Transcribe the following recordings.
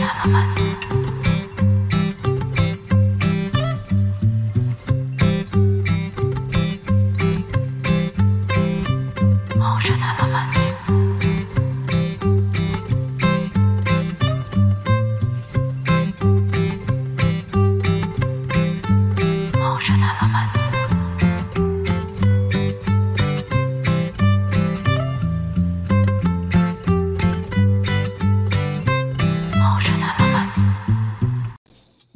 la la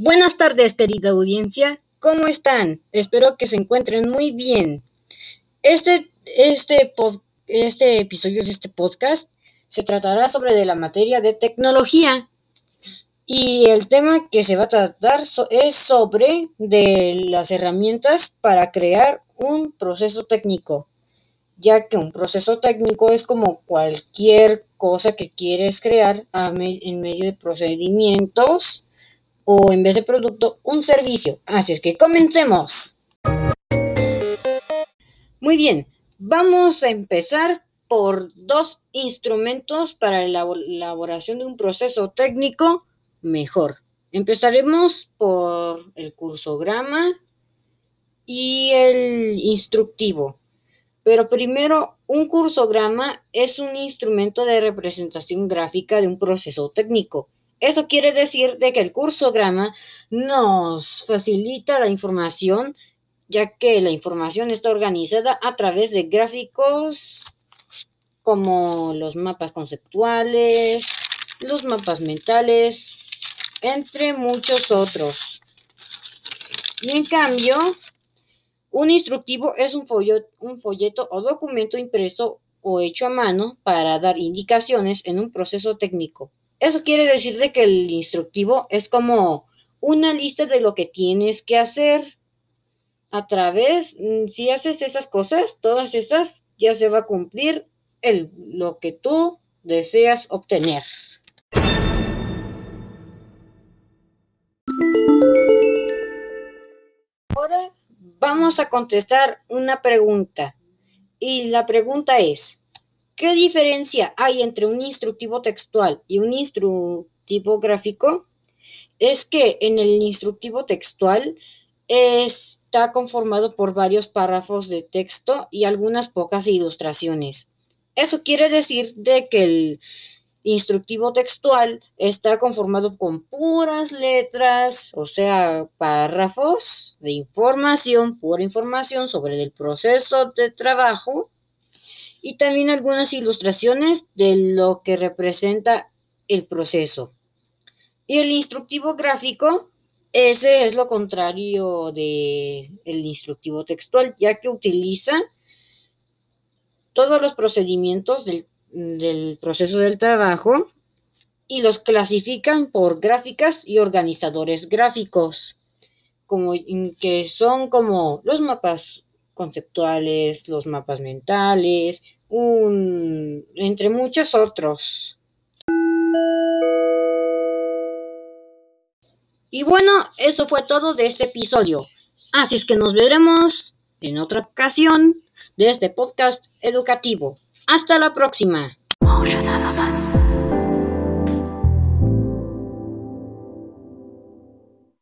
Buenas tardes, querida audiencia. ¿Cómo están? Espero que se encuentren muy bien. Este, este, este episodio de este podcast se tratará sobre de la materia de tecnología. Y el tema que se va a tratar es sobre de las herramientas para crear un proceso técnico, ya que un proceso técnico es como cualquier cosa que quieres crear en medio de procedimientos o en vez de producto un servicio. Así es que comencemos. Muy bien, vamos a empezar por dos instrumentos para la elaboración de un proceso técnico mejor. Empezaremos por el cursograma y el instructivo. Pero primero, un cursograma es un instrumento de representación gráfica de un proceso técnico. Eso quiere decir de que el cursograma nos facilita la información, ya que la información está organizada a través de gráficos como los mapas conceptuales, los mapas mentales, entre muchos otros. Y en cambio, un instructivo es un folleto, un folleto o documento impreso o hecho a mano para dar indicaciones en un proceso técnico. Eso quiere decir de que el instructivo es como una lista de lo que tienes que hacer. A través, mm, si haces esas cosas, todas esas, ya se va a cumplir el, lo que tú deseas obtener. Ahora vamos a contestar una pregunta. Y la pregunta es, ¿Qué diferencia hay entre un instructivo textual y un instructivo gráfico? Es que en el instructivo textual está conformado por varios párrafos de texto y algunas pocas ilustraciones. Eso quiere decir de que el instructivo textual está conformado con puras letras, o sea, párrafos de información, pura información sobre el proceso de trabajo y también algunas ilustraciones de lo que representa el proceso. Y el instructivo gráfico, ese es lo contrario del el instructivo textual, ya que utiliza todos los procedimientos del, del proceso del trabajo y los clasifican por gráficas y organizadores gráficos, como, que son como los mapas conceptuales, los mapas mentales, un, entre muchos otros. Y bueno, eso fue todo de este episodio. Así es que nos veremos en otra ocasión de este podcast educativo. Hasta la próxima.